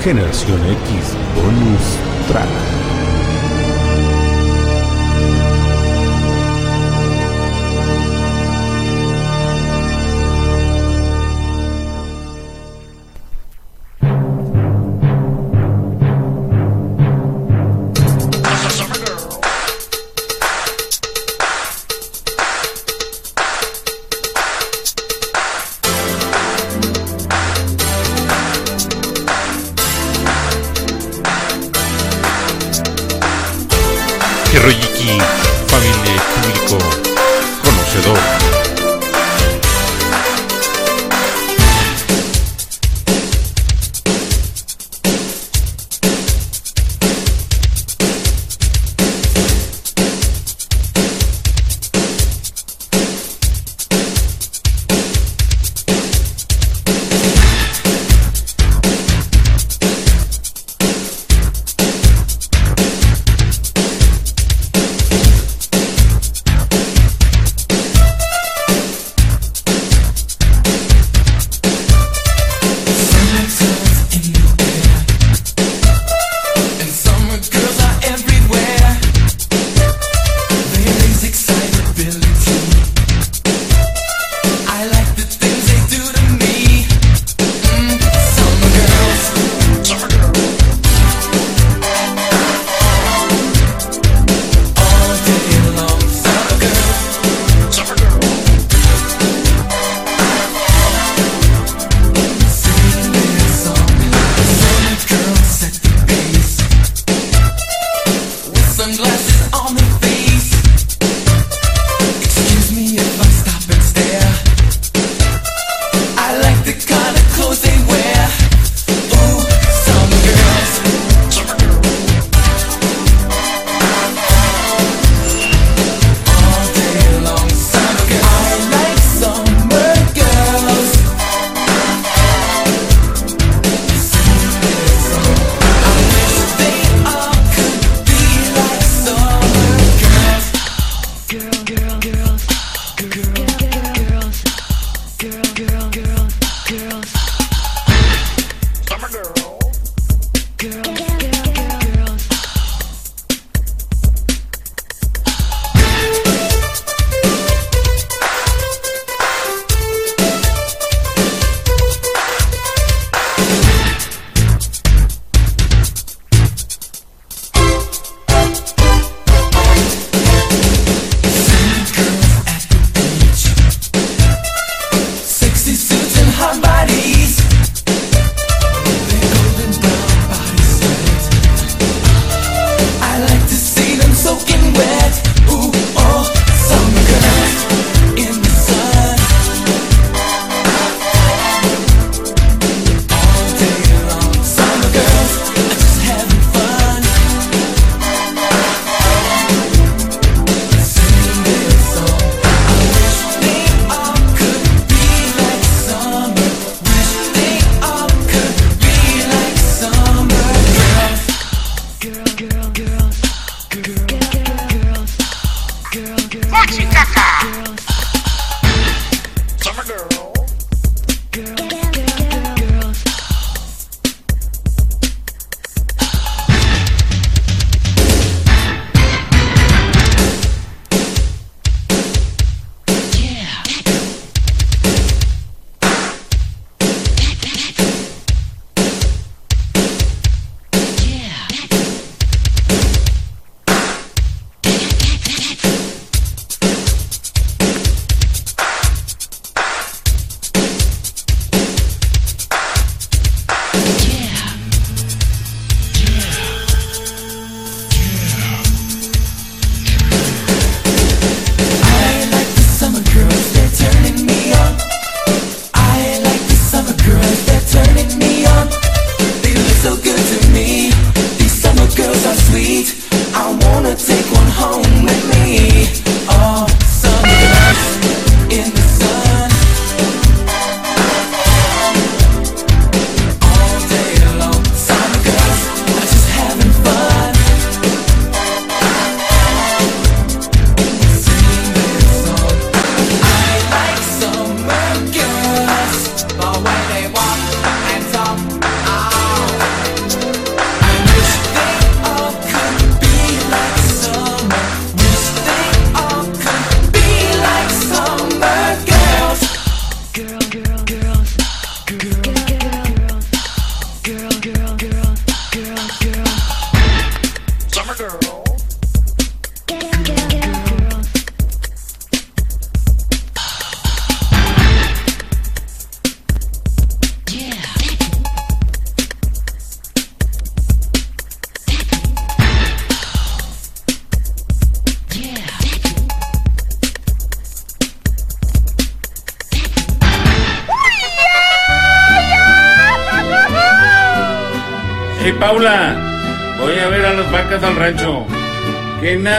Generación X Bonus Track.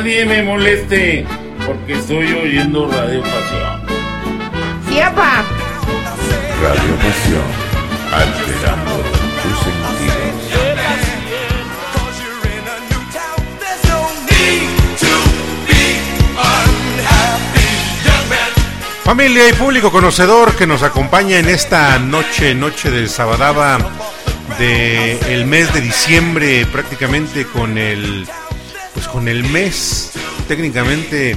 Nadie me moleste, porque estoy oyendo Radio Pasión. Sí, papá. Radio Pasión, alterando tus sentidos. Familia y público conocedor que nos acompaña en esta noche, noche del Sabadaba de el mes de diciembre, prácticamente con el con el mes técnicamente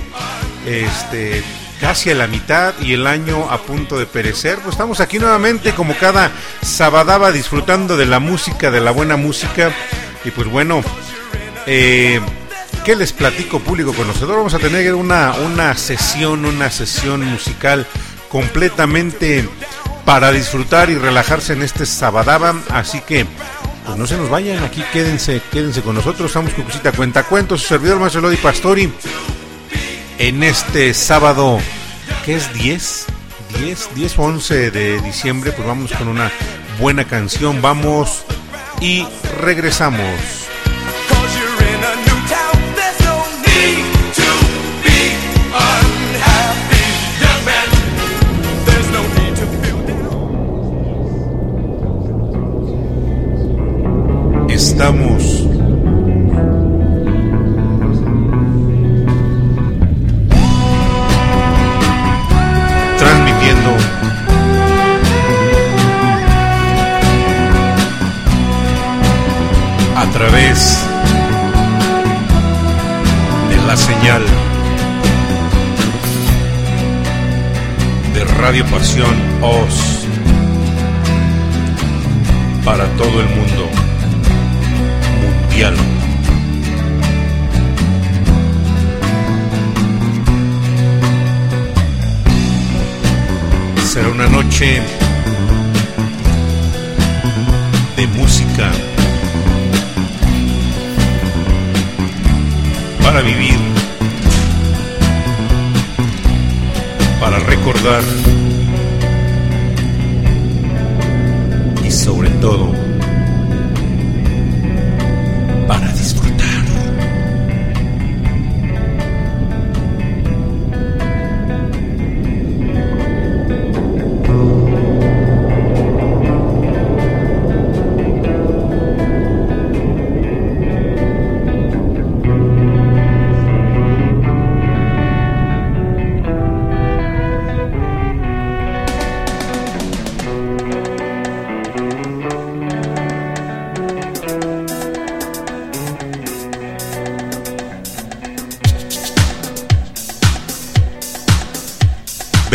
este casi a la mitad y el año a punto de perecer. Pues estamos aquí nuevamente como cada sabadaba disfrutando de la música, de la buena música y pues bueno, eh, ¿Qué les platico, público conocedor? Vamos a tener una, una sesión, una sesión musical completamente para disfrutar y relajarse en este Sabadaba. Así que, pues no se nos vayan, aquí quédense, quédense con nosotros. Estamos Cuenta Cuentos, su servidor Maestro Lodi Pastori. En este sábado, ¿qué es 10? 10, 10 o 11 de diciembre, pues vamos con una buena canción. Vamos y regresamos. A través de la señal de Radio Pasión Oz para todo el mundo mundial. Será una noche de música para vivir, para recordar y sobre todo para disfrutar.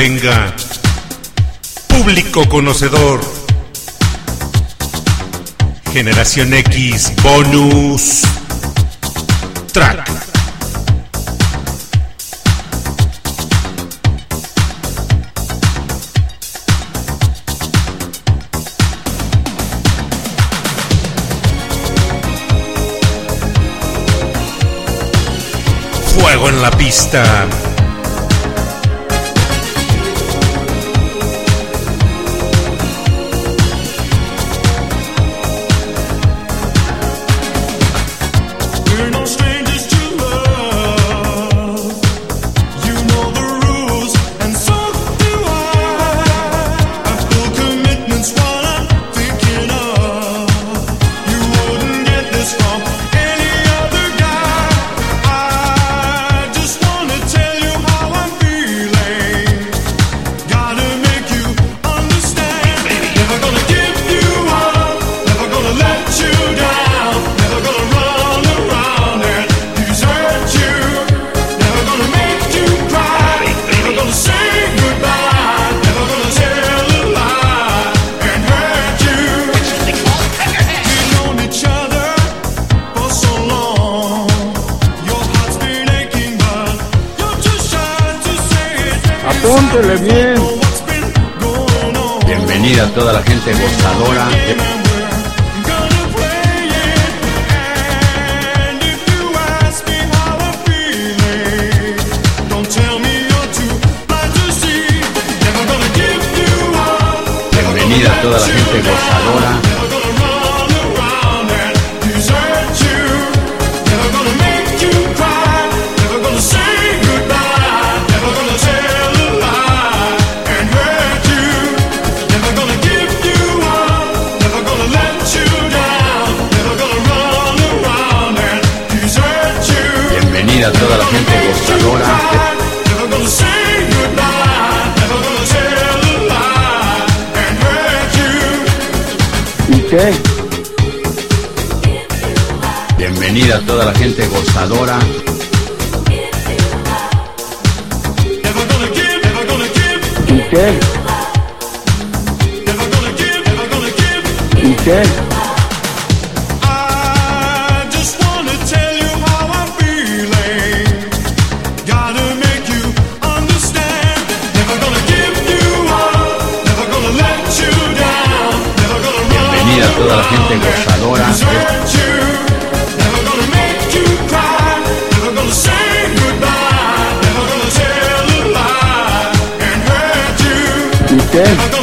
Venga, público conocedor. Generación X bonus track. Fuego en la pista. Blind to see. Never gonna give you up. Bienvenida a toda la gente gozadora. A toda la gente gozadora. ¿Y qué? Bienvenida a toda la gente gozadora. ¿Y qué? ¿Y qué? Toda la gente gozadora. Desert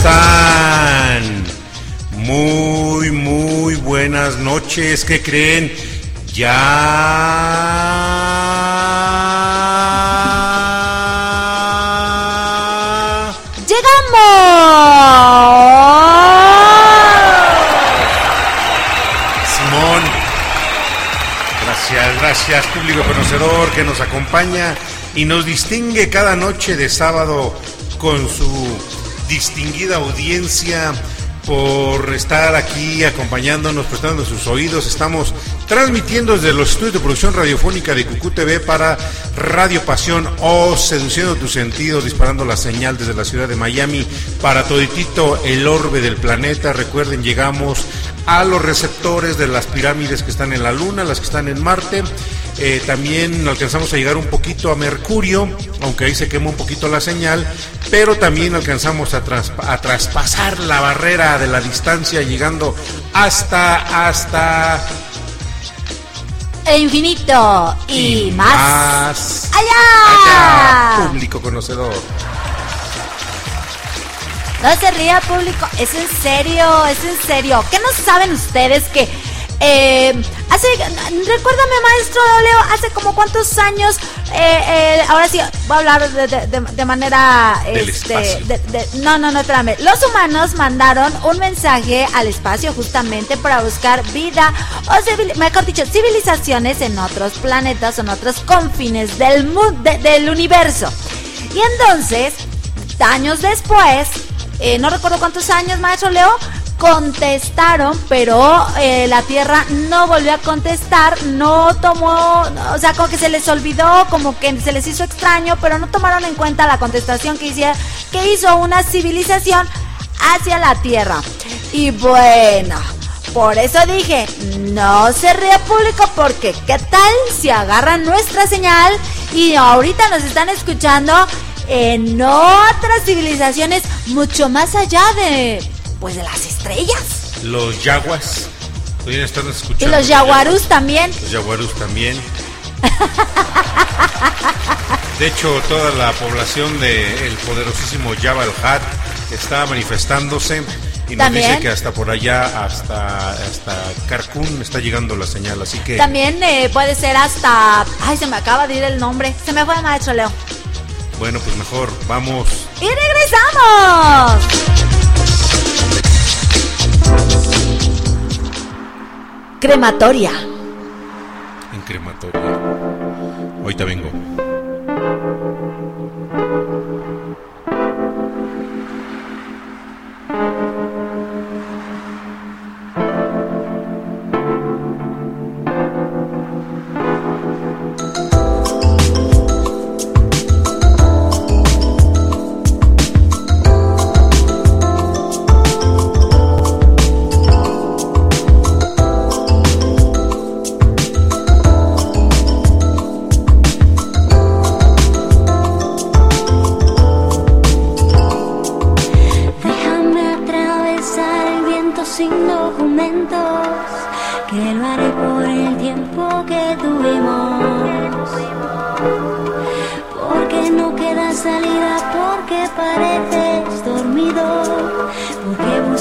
están? Muy, muy buenas noches. ¿Qué creen? Ya... ¡Llegamos! Simón. Gracias, gracias público conocedor que nos acompaña y nos distingue cada noche de sábado con su distinguida audiencia por estar aquí acompañándonos, prestando sus oídos. Estamos transmitiendo desde los estudios de producción radiofónica de Cucú TV para Radio Pasión o Seduciendo tus sentidos, disparando la señal desde la ciudad de Miami para toditito el orbe del planeta. Recuerden, llegamos a los receptores de las pirámides que están en la Luna, las que están en Marte. Eh, también alcanzamos a llegar un poquito a Mercurio, aunque ahí se quema un poquito la señal, pero también alcanzamos a, traspa- a traspasar la barrera de la distancia, llegando hasta, hasta infinito y, más. más ¡Allá! allá, público conocedor. No se ría público, es en serio, es en serio. ¿Qué no saben ustedes que eh, hace, recuérdame maestro Leo, hace como cuántos años, eh, eh, ahora sí, voy a hablar de, de- manera, Del este, de- no, no, no, espérame. Los humanos mandaron un mensaje al espacio justamente para buscar vida, o civil- mejor dicho, civilizaciones en otros planetas, o en otros confines del, mu- de- del universo. Y entonces, años después, eh, no recuerdo cuántos años, maestro Leo, contestaron, pero eh, la Tierra no volvió a contestar, no tomó, o sea, como que se les olvidó, como que se les hizo extraño, pero no tomaron en cuenta la contestación que, hiciera, que hizo una civilización hacia la Tierra. Y bueno, por eso dije, no se ría público porque qué tal si agarran nuestra señal y ahorita nos están escuchando en otras civilizaciones mucho más allá de pues de las estrellas. Los yaguas. Hoy están escuchando. Y los yaguarús también. Los yaguarús también. De hecho, toda la población del poderosísimo Jabal Hat está manifestándose y nos También. dice que hasta por allá, hasta, hasta Cancún está llegando la señal. Así que, También eh, puede ser hasta... Ay, se me acaba de ir el nombre. Se me fue el maestro Leo. bueno, pues mejor vamos. ¡Y regresamos! Crematoria. en crematorio. Ahorita vengo.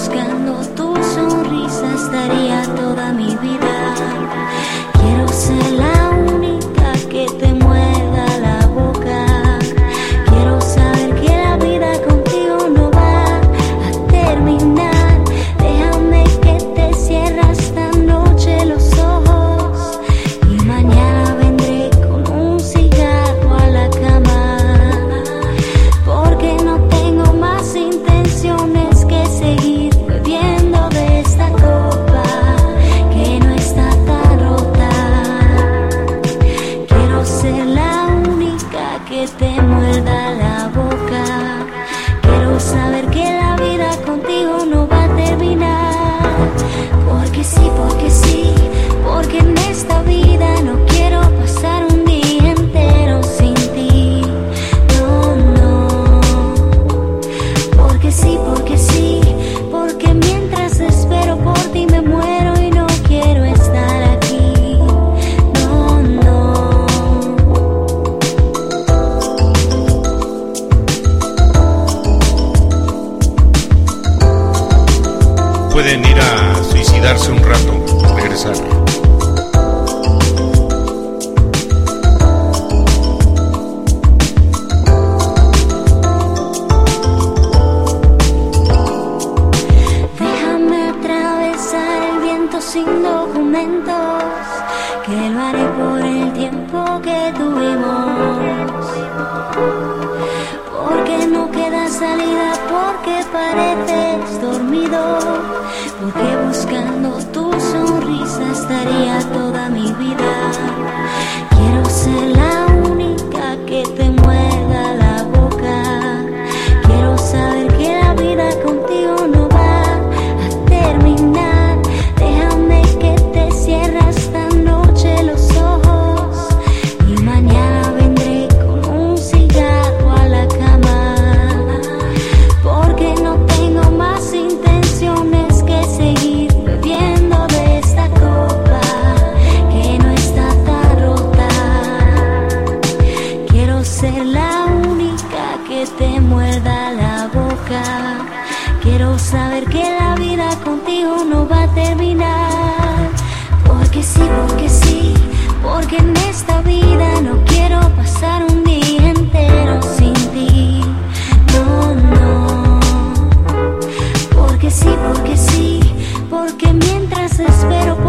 Porque porque mientras espero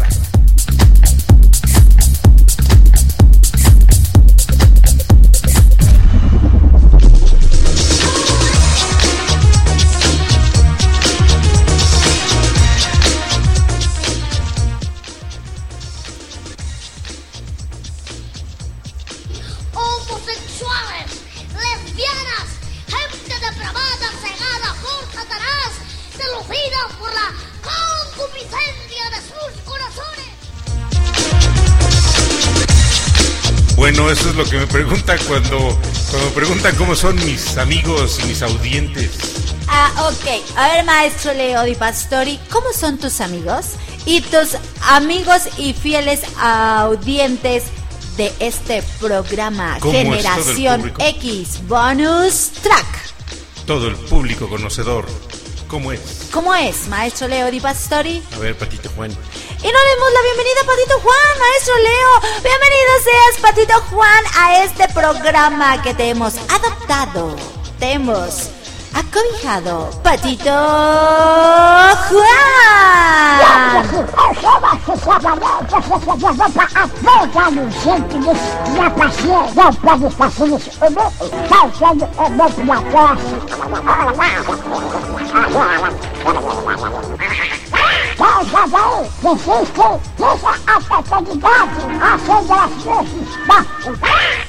Preguntan cuando, cuando me preguntan cómo son mis amigos y mis audientes. Ah, ok. A ver, maestro Leo Di Pastori, ¿cómo son tus amigos? Y tus amigos y fieles audientes de este programa ¿Cómo es todo el Generación? X Bonus Track. Todo el público conocedor. ¿Cómo es? ¿Cómo es, maestro Leo Di Pastori? A ver, Patito Juan. Y no le la bienvenida a Patito Juan, maestro Leo. Bienvenido seas, Patito Juan, a este programa que te hemos adoptado. Te hemos acobijado, Patito Juan. casal, vocês têm essa acessibilidade à federação fiscal.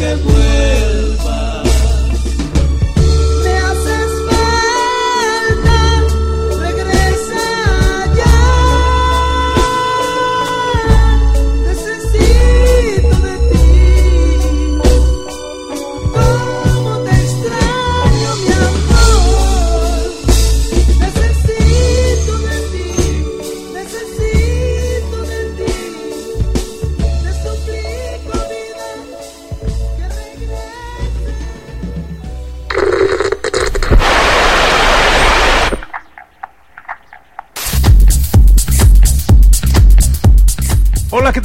que pueda.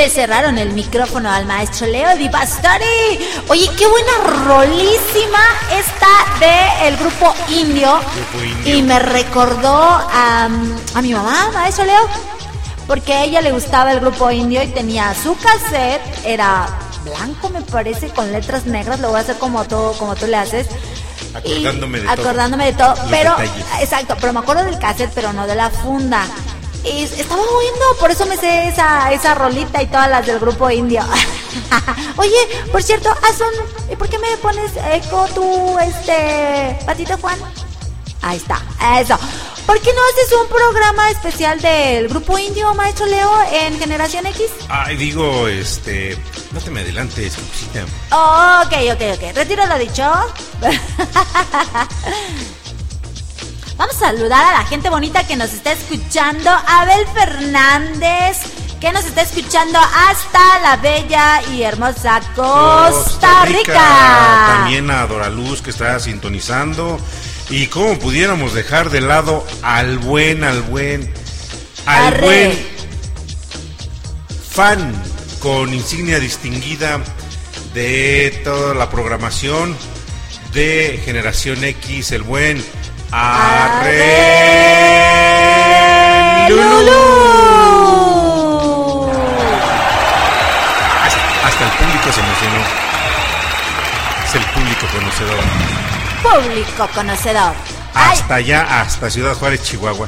Le cerraron el micrófono al maestro Leo Di Pastori. Oye, qué buena rolísima esta de el grupo indio. Indio. Y me recordó a, a mi mamá, maestro Leo. Porque a ella le gustaba el grupo indio y tenía su cassette, era blanco me parece, con letras negras, lo voy a hacer como tú, como tú le haces. Y- Acordándome de todo. acordándome de todo. Pero, detalles. exacto, pero me acuerdo del cassette, pero no de la funda. Y estaba oyendo, por eso me sé esa, esa rolita y todas las del grupo indio. Oye, por cierto, haz un. ¿Y por qué me pones eco tú, este. Patito Juan? Ahí está, eso. ¿Por qué no haces un programa especial del grupo indio, maestro Leo, en Generación X? Ay, digo, este. No te me adelantes. Oh, ok, ok, ok. Retiro lo dicho. Vamos a saludar a la gente bonita que nos está escuchando. Abel Fernández, que nos está escuchando hasta la bella y hermosa Costa, Rica. También a Doraluz que está sintonizando. Y cómo pudiéramos dejar de lado al buen, al buen, al Arre. buen fan con insignia distinguida de toda la programación de Generación X, el buen Arre Lulú. Hasta, hasta el público se emocionó. Es el público conocedor. Público conocedor. Ay, Hasta allá, hasta Ciudad Juárez, Chihuahua.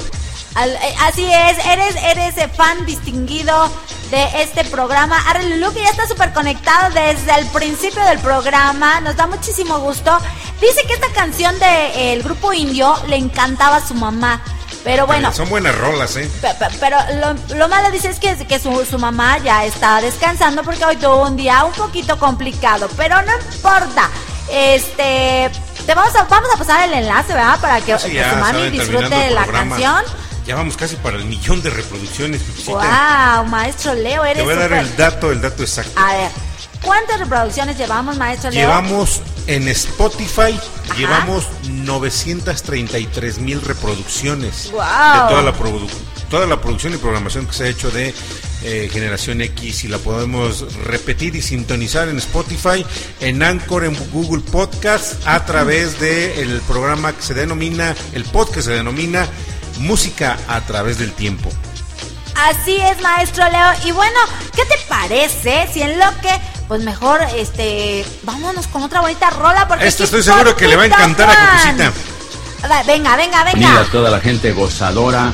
eh, así es, eres, eres eh, fan distinguido de este programa. Arre Lulú, que ya está súper conectado desde el principio del programa. Nos da muchísimo gusto. Dice que esta canción del grupo indio le encantaba a su mamá. Pero bueno, Son buenas rolas, ¿eh? Pe- pe- Pero lo, lo malo dice es que, que su, su mamá ya está descansando porque hoy tuvo un día un poquito complicado. Pero no importa. Este. Te vamos a, vamos a pasar el enlace, ¿verdad? Para que, Sí, que ya su mami disfrute de la programa. canción. Ya vamos casi para el millón de reproducciones. ¡Wow! Maestro Leo, eres Te voy a dar el dato, el dato exacto. A ver, ¿cuántas reproducciones llevamos, maestro Leo? Llevamos en Spotify, llevamos 933 mil reproducciones Guau. de toda la, toda la producción y programación que se ha hecho de eh, Generación X y la podemos repetir y sintonizar en Spotify, en Anchor, en Google Podcast, a través del programa que se denomina, el podcast que se denomina Música a través del tiempo. Así es, maestro Leo. Y bueno, ¿qué te parece si en lo que, pues mejor, este, vámonos con otra bonita rola? Porque Esto estoy seguro que le va a encantar a. Cucucita. Venga, venga, venga. a toda la gente gozadora.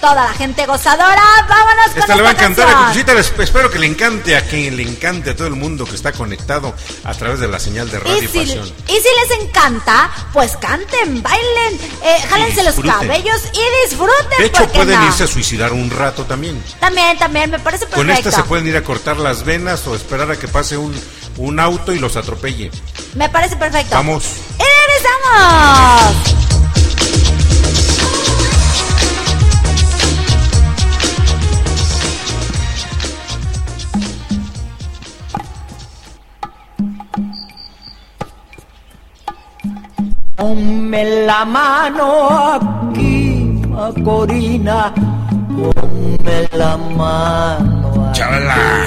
Toda la gente gozadora, vámonos con Esta le va a esta encantar a canción. Cucucita, les- espero que le encante a quien le encante a todo el mundo que está conectado a través de la señal de Radio Y si, Pasión. y si les encanta, pues canten, bailen, eh, jálense los cabellos y disfruten. De hecho, ¿por qué pueden no? irse a suicidar un rato también. También, también, me parece perfecto. Con esta se pueden ir a cortar las venas o esperar a que pase un, un auto y los atropelle. Me parece perfecto. Vamos. ¡Y regresamos! Ponme la mano aquí, Macorina. Ponme la mano aquí. Chavala.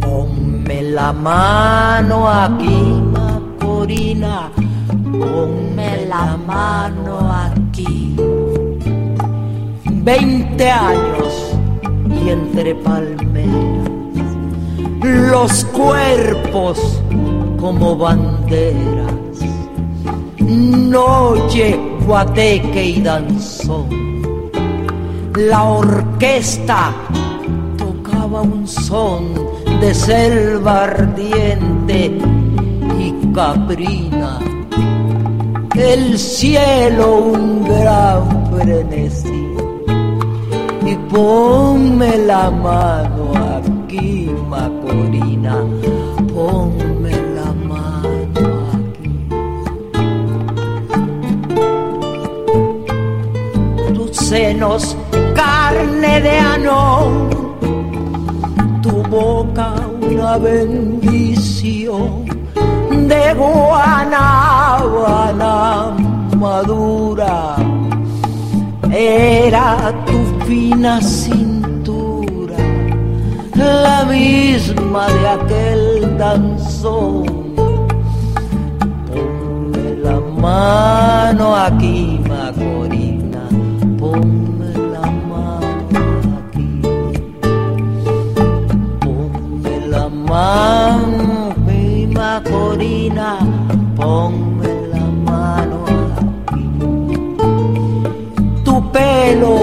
Ponme la mano aquí, Macorina. Ponme la mano aquí. Veinte años y entre palmeras los cuerpos como Noche, guateque y danzón. La orquesta tocaba un son de selva ardiente y caprina. El cielo un gran frenesí. Y ponme la mano aquí, Macorina. Senos carne de anón, tu boca una bendición de guanábana madura, era tu fina cintura, la misma de aquel danzón. Ponme la mano aquí, Macorina, Ponme la mano aquí. Tu pelo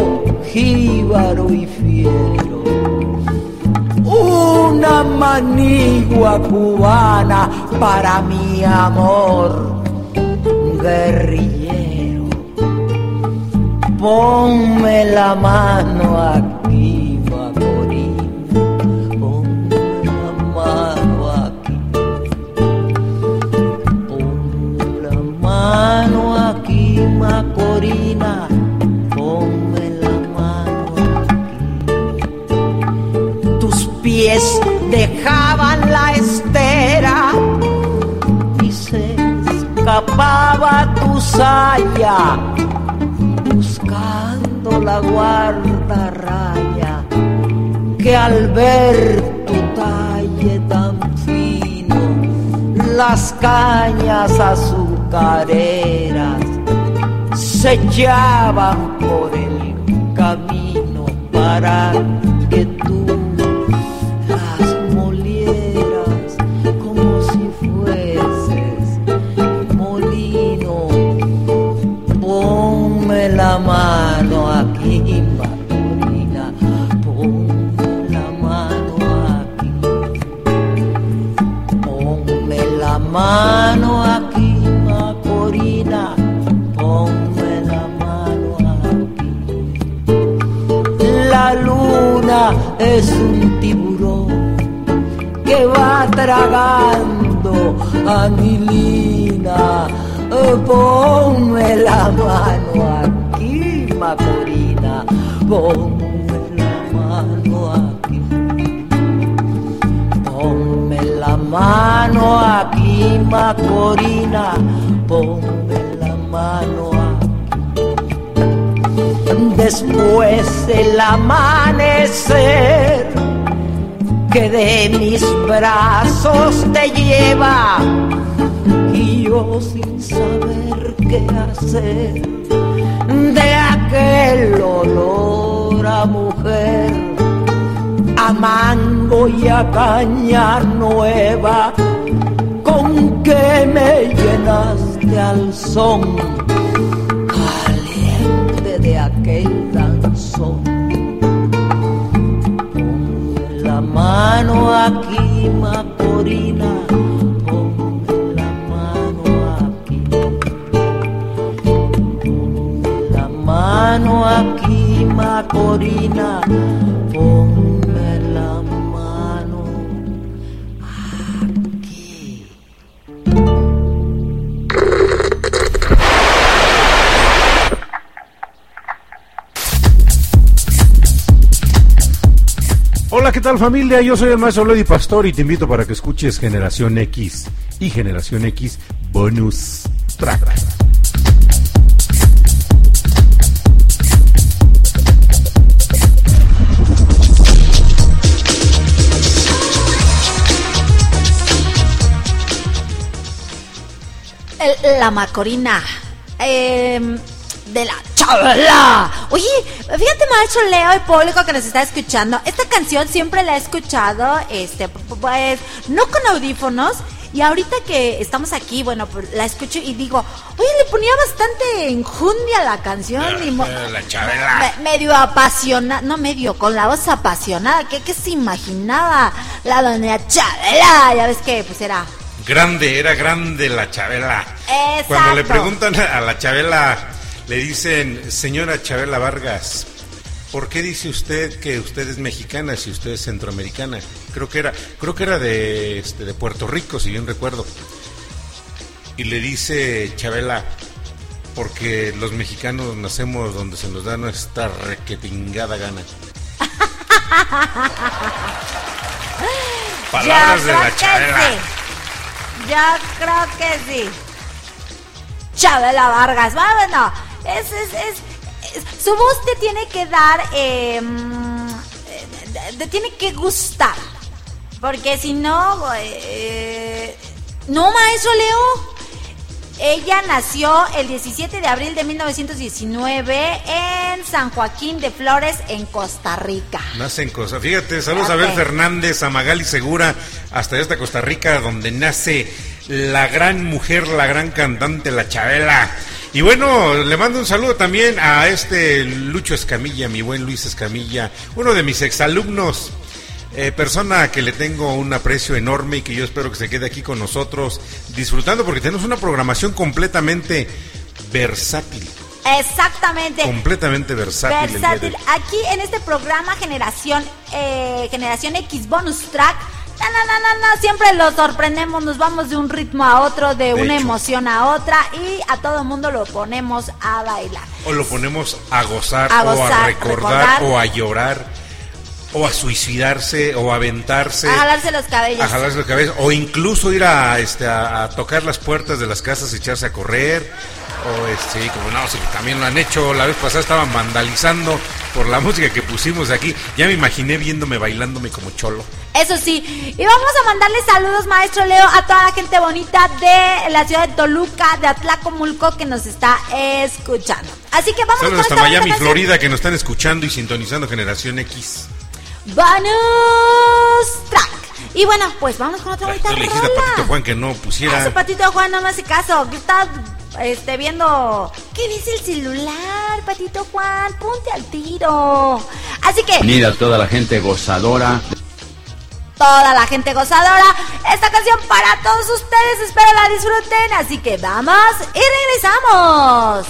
jíbaro y fiero, una manigua cubana para mi amor guerrillero. Ponme la mano aquí, dejaban la estera y se escapaba tu saya buscando la guardarraya que al ver tu talle tan fino las cañas azucareras se echaban por el camino para Ponme la mano aquí, Macorina. Ponme la mano aquí. Ponme la mano aquí, Macorina. Ponme la mano aquí. Después del amanecer que de mis brazos te lleva sin saber qué hacer de aquel olor a mujer a mango y a caña nueva con que me llenaste al son caliente de aquel danzón la mano aquí, Macorina. Aquí, Macorina. Ponme la mano aquí. Hola, ¿qué tal familia? Yo soy el maestro Lady Pastor y te invito para que escuches Generación X y Generación X Bonus Track. La Macorina. em, de la Chabela. Oye, fíjate, maestro Leo y público que nos está escuchando. Esta canción siempre la he escuchado, este, pues, no con audífonos. Y ahorita que estamos aquí, bueno, pues la escucho y digo, oye, le ponía bastante enjundia a la canción. y La Chabela. me- medio apasionada, no medio, con la voz apasionada. ¿Qué, qué se imaginaba la doña Chabela? Ya ves que, pues era Grande, era grande la Chabela. Exacto. Cuando le preguntan a la Chabela, le dicen, señora Chabela Vargas, ¿por qué dice usted que usted es mexicana si usted es centroamericana? Creo que era, creo que era de, este, de Puerto Rico, si bien recuerdo. Y le dice Chabela, Porque los mexicanos nacemos donde se nos da nuestra requetingada gana. Palabras de la Chabela. Yo creo que sí. Chabela Vargas, bueno, es, es, es- su voz te tiene que dar, mm, eh, te tiene que gustar, porque si no, eh, no, maestro Leo. Ella nació el 17 de abril de 1919 en San Joaquín de Flores, en Costa Rica. Nacen cosas. Fíjate, saludos a Abel. Fernández, a Magali Segura, hasta esta Costa Rica, donde nace la gran mujer, la gran cantante, la Chabela. Y bueno, le mando un saludo también a este Lucho Escamilla, mi buen Luis Escamilla, uno de mis exalumnos. Eh, persona que le tengo un aprecio enorme y que yo espero que se quede aquí con nosotros disfrutando porque tenemos una programación completamente versátil, Exactamente. completamente versátil. Versátil. Aquí en este programa Generación eh, Generación X Bonus Track. No, no, no, no, no, siempre lo sorprendemos, nos vamos de un ritmo a otro, de, una hecho. emoción a otra y a todo el mundo lo ponemos a bailar. O lo ponemos a gozar, A o a recordar. o a llorar, o a suicidarse, o a aventarse, A jalarse los cabellos. a jalarse los cabezas, o incluso ir a, este, a, a tocar las puertas de las casas y echarse a correr. O este, como no, sí, también lo han hecho. La vez pasada estaban vandalizando por la música que pusimos aquí. Ya me imaginé viéndome bailándome como cholo. Eso sí, y vamos a mandarle saludos, maestro Leo, a toda la gente bonita de la ciudad de Toluca, de Atlacomulco, que nos está escuchando. Así que vamos Saludos hasta esta Miami. Florida, que nos están escuchando y sintonizando Generación X. Bonus track. Y bueno, pues vamos con otra bonita Tú le dijiste a rola. Patito Juan que no A pusiera. ese patito Juan no me hace caso, que está este, viendo... ¿Qué dice el celular, patito Juan? Ponte al tiro. Así que, Unida toda la gente gozadora. toda la gente gozadora, esta canción para todos ustedes, espero la disfruten. Así que vamos y regresamos.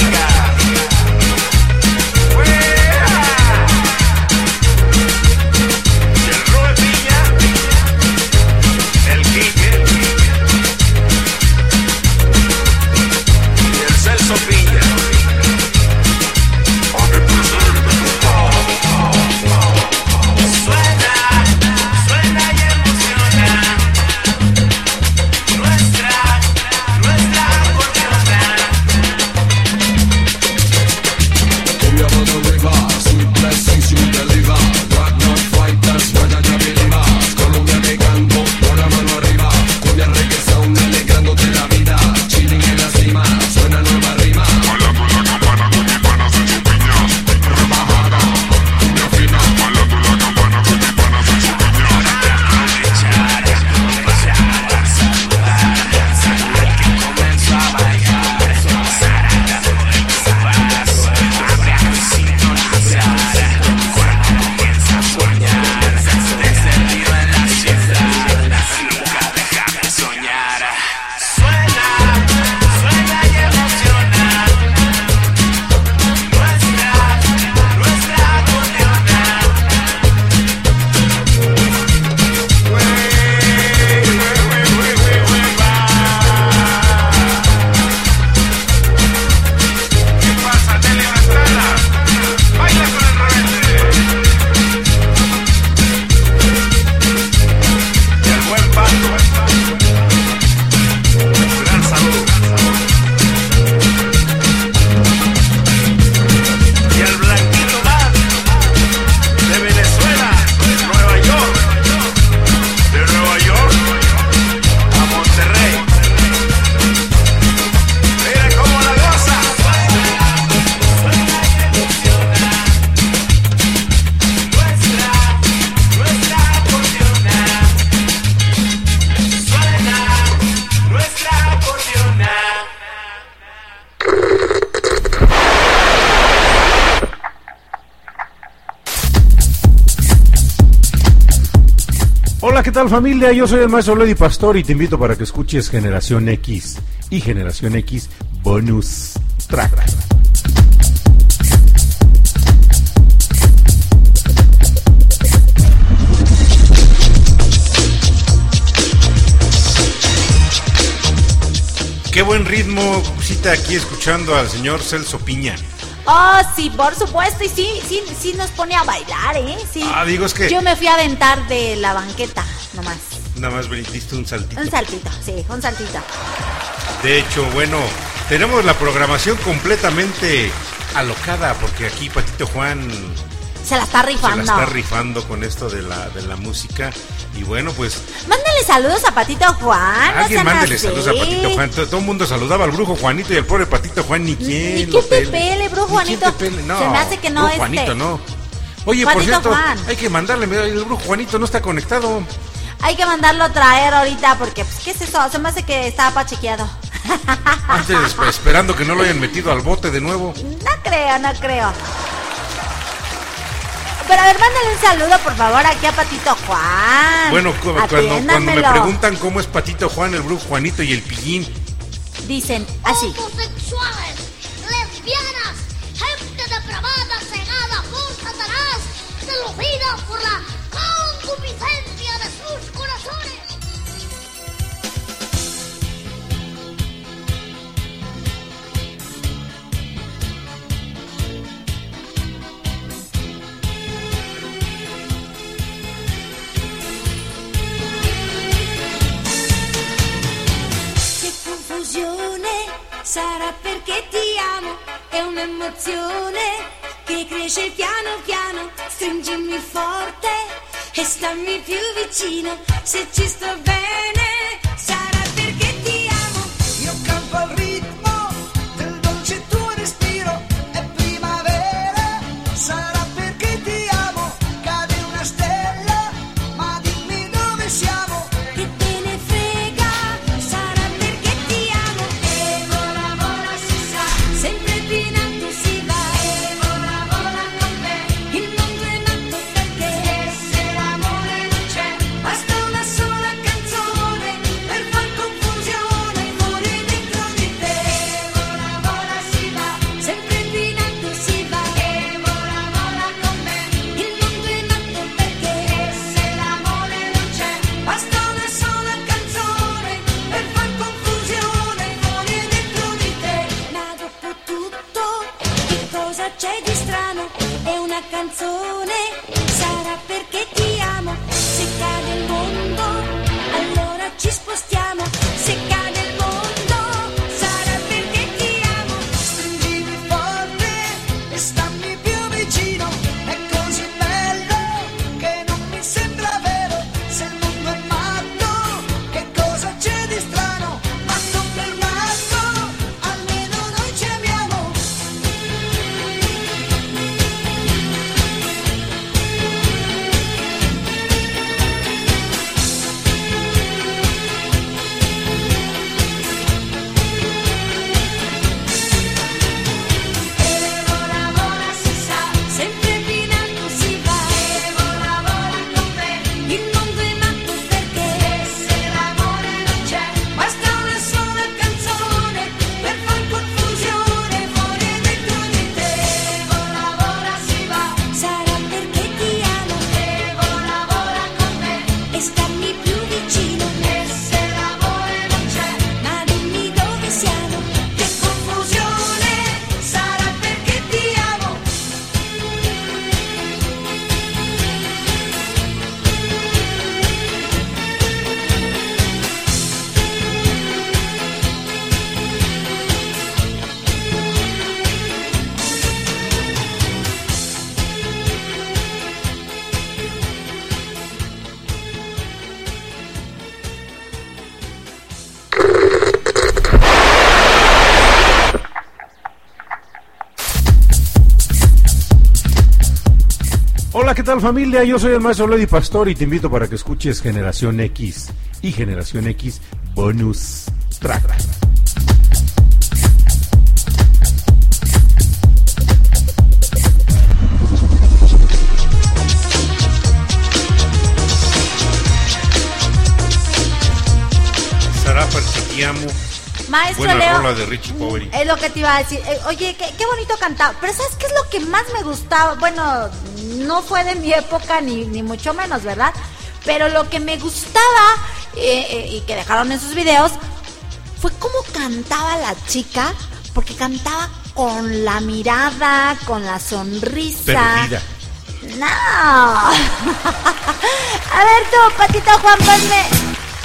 África. Familia? Yo soy el maestro Lady Pastor y te invito para que escuches Generación X y Generación X Bonus Track. Qué buen ritmo, cita aquí escuchando al señor Celso Piña. Oh, sí, por supuesto. Y sí, sí, sí nos pone a bailar, ¿eh? Sí. Ah, digo, es que- Yo me fui a aventar de la banqueta, nomás. Nada más diste un saltito. Un saltito, sí, un saltito. De hecho, bueno, tenemos la programación completamente alocada porque aquí Patito Juan Se la está se rifando. la está rifando con esto de la, de la música. Y bueno, pues Mándale saludos a Patito Juan. no alguien mándele así. saludos a Patito Juan. Todo, todo el mundo saludaba al brujo Juanito y el pobre Patito Juan ni quién. Ni quién te pele, brujo Juanito. pele, No, Se me hace que no, brujo este. Juanito, no. Oye, por cierto, Juan. hay que mandarle, el brujo Juanito no está conectado. Hay que mandarlo a traer ahorita porque, pues, ¿qué es eso? Se me hace que estaba pachequeado. Antes, esp- esperando que no lo hayan metido al bote de nuevo. No creo, no creo. Pero a ver, mándale un saludo, por favor, aquí a Patito Juan. Bueno, cu- cuando, cuando me preguntan cómo es Patito Juan, el brujo Juanito y el pillín, Dicen así. Homosexuales, lesbianas, gente depravada, cegada por Satanás, seducida por la confusione. Sarà perché ti amo, è un'emozione che cresce piano piano, stringimi forte e stammi più vicino, se ci sto bene sarà e tal familia? Yo soy el maestro Lady Pastor y te invito para que escuches Generación X y Generación X Bonus Track. Será amo. Maestro Buena Leo. Rola de Richie Poveri. Es lo que te iba a decir. Eh, oye, qué, qué bonito cantado. Pero ¿sabes qué es lo que más me gustaba? Bueno, no fue de mi época, ni, ni mucho menos, ¿verdad? Pero lo que me gustaba eh, eh, y que dejaron en sus videos fue cómo cantaba la chica. Porque cantaba con la mirada, con la sonrisa. Perdida. No. A ver tú, Patito Juan, ponme,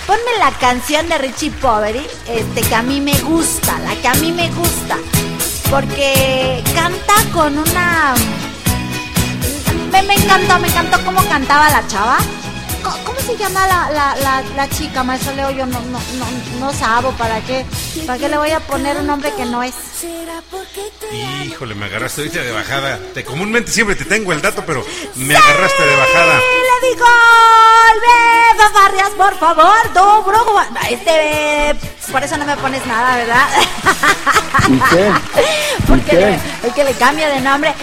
ponme la canción de Richie Poveri, este, que a mí me gusta, la que a mí me gusta. Porque canta con una... Me, me encantó, me encantó cómo cantaba la chava. ¿Cómo se llama la, la, la, la chica, maestro Leo? Yo no, no, no, no sabo, ¿para qué? ¿Para qué le voy a poner un nombre que no es? Híjole, me agarraste ahorita de bajada. Te, comúnmente siempre te tengo el dato, pero me agarraste de bajada. le digo, Beba Barrias, por favor, brujo. Este, por eso no me pones nada, ¿verdad? ¿Y qué? Porque qué? le- el que le cambia de nombre.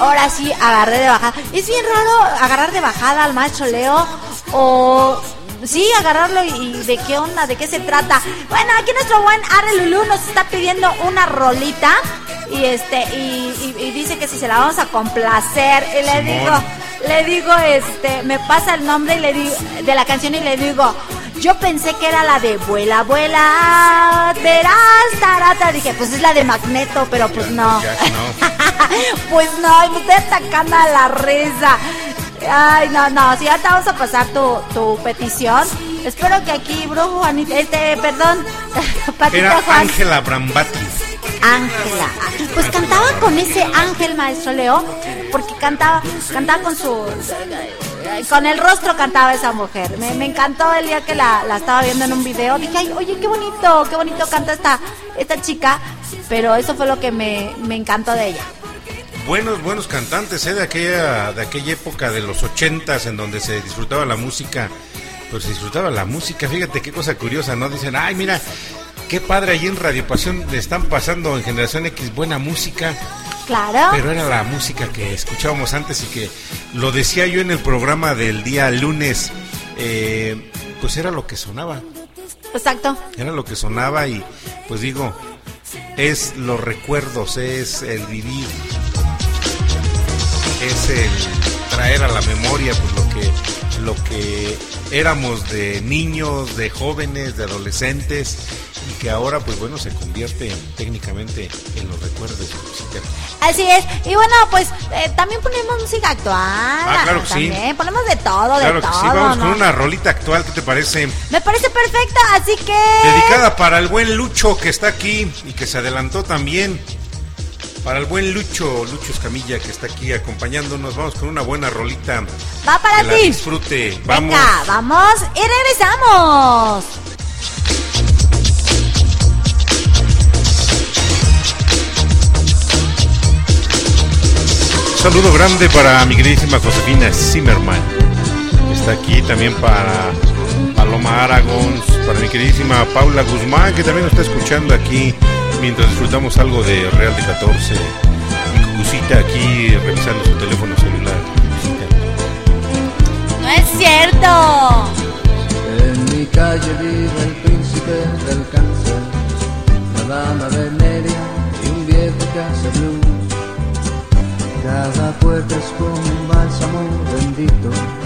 Ahora sí, agarré de bajada. Es bien raro agarrar de bajada al maestro Leo o... Sí, agarrarlo y, de qué onda, de qué se trata. Bueno, aquí nuestro buen Are Lulú nos está pidiendo una rolita y este y, y- y dice que si se la vamos a complacer y le Simón. digo, le digo este, me pasa el nombre y le digo de la canción y le digo, yo pensé que era la de vuela, vuela, verás, tarata. Dije, pues es la de Magneto, pero pues no. Ya, no. Pues no, y me estoy atacando a la risa. Ay, no, no, si ya te vamos a pasar tu, tu petición. Espero que aquí, brujo Juanita, este, perdón, Patito Era Juan. Ángela Brambati. Ángela. Pues cantaba con ese ángel, maestro Leo, porque cantaba, cantaba con su, con el rostro cantaba esa mujer. Me, me encantó el día que la, la estaba viendo en un video. Dije, ay, oye, qué bonito, qué bonito canta esta, esta chica. Pero eso fue lo que me, me encantó de ella. Buenos, buenos cantantes, ¿eh? De aquella, de aquella época de los ochentas en donde se disfrutaba la música. Pues se disfrutaba la música. Fíjate qué cosa curiosa, ¿no? Dicen, ay, mira, qué padre allí en Radio Pasión le están pasando en Generación X buena música. Claro. Pero era la música que escuchábamos antes y que lo decía yo en el programa del día lunes. eh, pues era lo que sonaba. Exacto. Era lo que sonaba y pues digo, es los recuerdos, es el vivir, es el traer a la memoria pues lo que lo que éramos de niños, de jóvenes, de adolescentes y que ahora pues bueno se convierte técnicamente en los recuerdos de. Así es. Y bueno, pues eh, también ponemos música actual. Ah, claro que sí. Ponemos de todo, de Claro que todo. sí, vamos ¿no? con una rolita actual, ¿qué te parece? Me parece perfecta, así que. Dedicada para el buen Lucho que está aquí y que se adelantó también. Para el buen Lucho, Lucho Escamilla que está aquí acompañándonos. Vamos con una buena rolita. Va para ti. disfrute. Vamos. Venga, vamos y regresamos. Un saludo grande para mi queridísima Josefina Zimmerman. Está aquí también para Paloma Aragón, para mi queridísima Paula Guzmán, que también nos está escuchando aquí mientras disfrutamos algo de Real de 14. Mi cucucita aquí revisando su teléfono celular. No es cierto. En mi calle vive el príncipe del cáncer, la dama veneria y un viejo que hace blues. Cada puerta es como un bálsamo bendito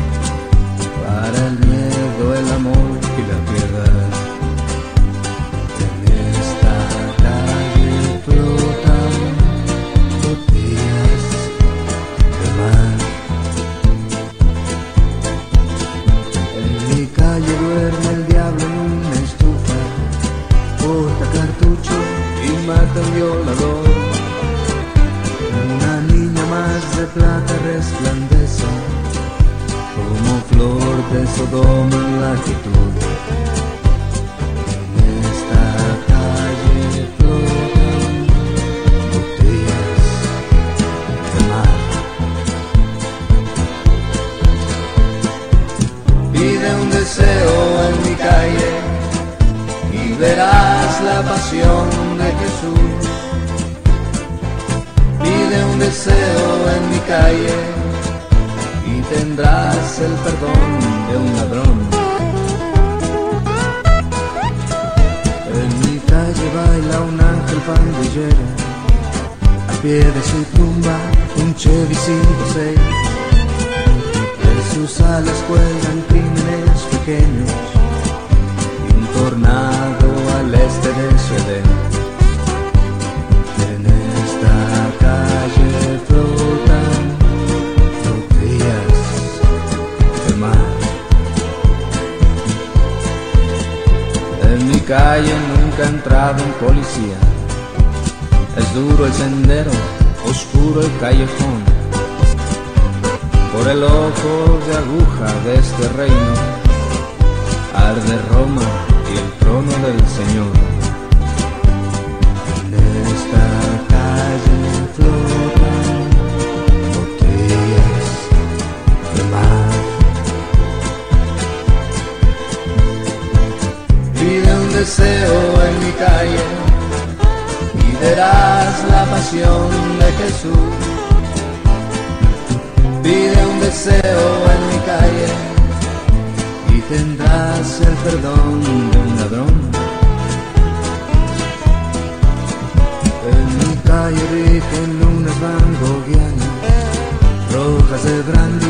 de brandy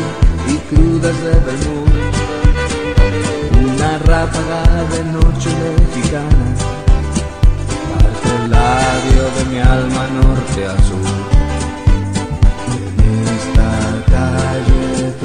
y crudas de vermouth. Una ráfaga de noche mexicana parte el labio de mi alma norte a sur. En esta calle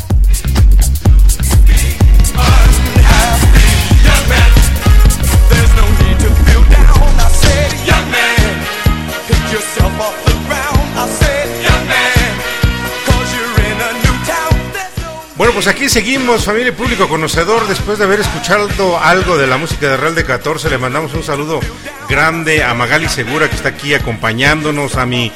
Pues aquí seguimos, familia y público conocedor. Después de haber escuchado algo de la música de Real de 14, le mandamos un saludo grande a Magali Segura que está aquí acompañándonos, a mi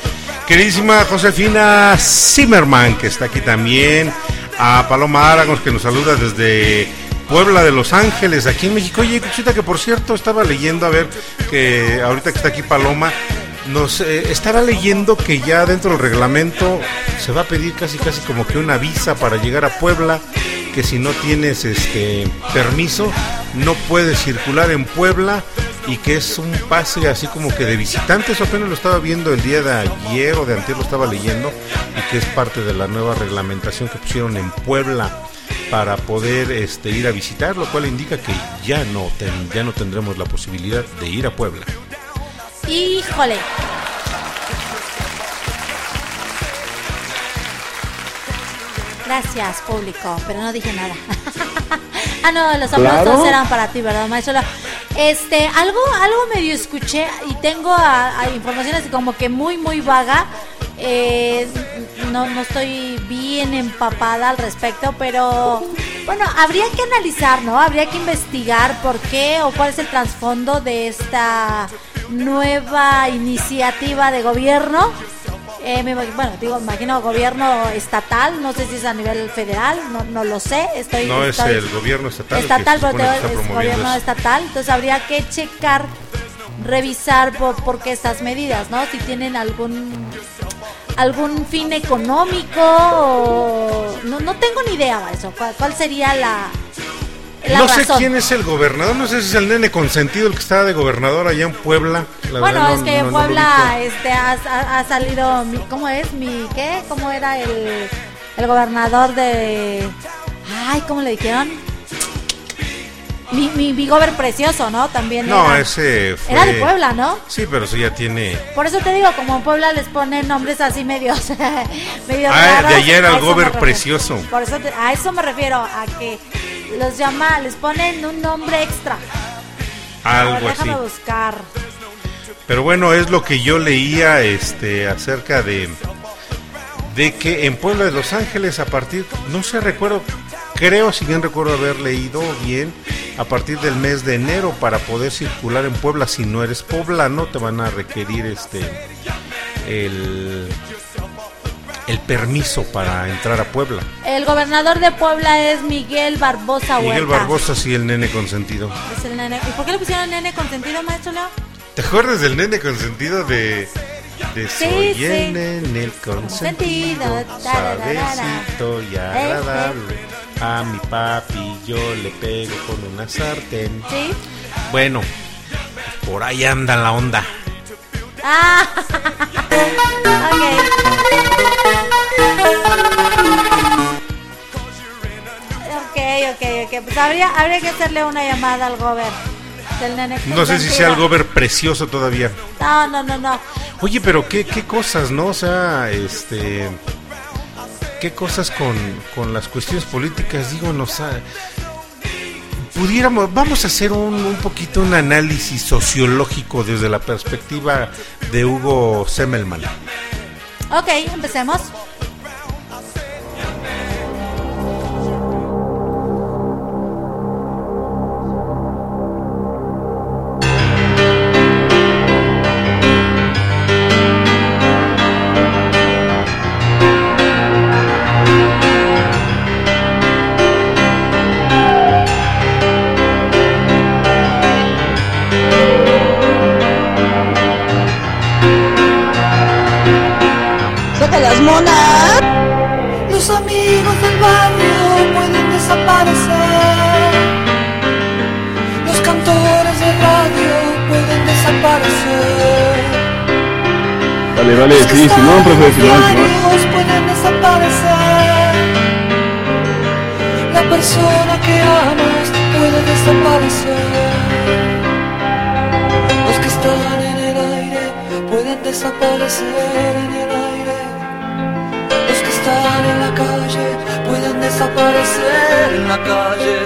queridísima Josefina Zimmerman que está aquí también, a Paloma Aragos que nos saluda desde Puebla de Los Ángeles, aquí en México. Oye, Cuchita, que por cierto estaba leyendo, a ver, que ahorita que está aquí Paloma, nos eh, estará leyendo que ya dentro del reglamento se va a pedir casi casi como que una visa para llegar a Puebla, que si no tienes este permiso no puedes circular en Puebla y que es un pase así como que de visitantes, apenas lo estaba viendo el día de ayer o de antes lo estaba leyendo y que es parte de la nueva reglamentación que pusieron en Puebla para poder este, ir a visitar, lo cual indica que ya no, ya no tendremos la posibilidad de ir a Puebla. Híjole. Gracias, público, pero no dije nada. ah, no, los aplausos Claro. eran para ti, ¿verdad, maestro? Este, algo, algo medio escuché y tengo a, a información así como que muy, muy vaga. Eh, no, no estoy bien empapada al respecto, pero bueno, habría que analizar, ¿no? Habría que investigar por qué o cuál es el trasfondo de esta nueva iniciativa de gobierno. Eh, me bueno, digo, imagino gobierno estatal, no sé si es a nivel federal, no, no lo sé. Estoy, No es el gobierno estatal, estatal, pero es gobierno eso. estatal, entonces habría que checar, revisar por, por qué estas medidas, ¿no? Si tienen algún algún fin económico o no, no tengo ni idea de eso. ¿Cuál, cuál sería la, la no sé quién es el gobernador, no sé si es el nene consentido el que estaba de gobernador allá en Puebla. La Bueno, verdad, es no- que en no Puebla este, ha, ha- ha salido, mi, ¿cómo es? Mi, ¿qué? ¿Cómo era el, el gobernador de... Ay, ¿cómo le dijeron? Mi, mi, mi gober precioso, ¿no? También No, era, ese fue... era de Puebla, ¿no? Sí, pero eso ya tiene... Por eso te digo, como en Puebla les ponen nombres así medios, medios Ah, raros, de ayer a al eso me gober precioso. Por eso te- a eso me refiero, a que los llama, les ponen un nombre extra. Ver, Algo así. buscar. Pero bueno, es lo que yo leía este acerca de de que en Puebla de Los Ángeles a partir no sé recuerdo creo si bien recuerdo haber leído bien a partir del mes de enero para poder circular en Puebla si no eres poblano te van a requerir este el el permiso para entrar a Puebla. El gobernador de Puebla es Miguel Barbosa Huerta. Miguel Barbosa sí el nene consentido. Es el nene. ¿Y por qué le pusieron nene consentido, maestro Leo? ¿Te acuerdas del nene consentido de de Sí, soy sí. el nene consentido, Consentido, suavecito y agradable. A mi papi yo le pego con una sartén. Sí. Bueno, por ahí anda la onda. Ah, ok. Ok, ok, ok. Pues habría, habría que hacerle una llamada al gober del nene No sé si sea algo ver precioso todavía. No, no, no, no. Oye, pero qué, qué cosas, ¿no? O sea, este. ¿Qué cosas con, con las cuestiones políticas? Digo, nos ha- Pudiéramos, vamos a hacer un, un poquito un análisis sociológico desde la perspectiva de Hugo Semmelman. Ok, empecemos. ¡Saca las monas! Los amigos del barrio pueden desaparecer. Los cantores de radio pueden desaparecer. Vale, vale, sí, Simón, profe, Simón, Simón. Pueden desaparecer. La persona que amas puede desaparecer. Los que están en el aire pueden desaparecer desaparecer en la calle.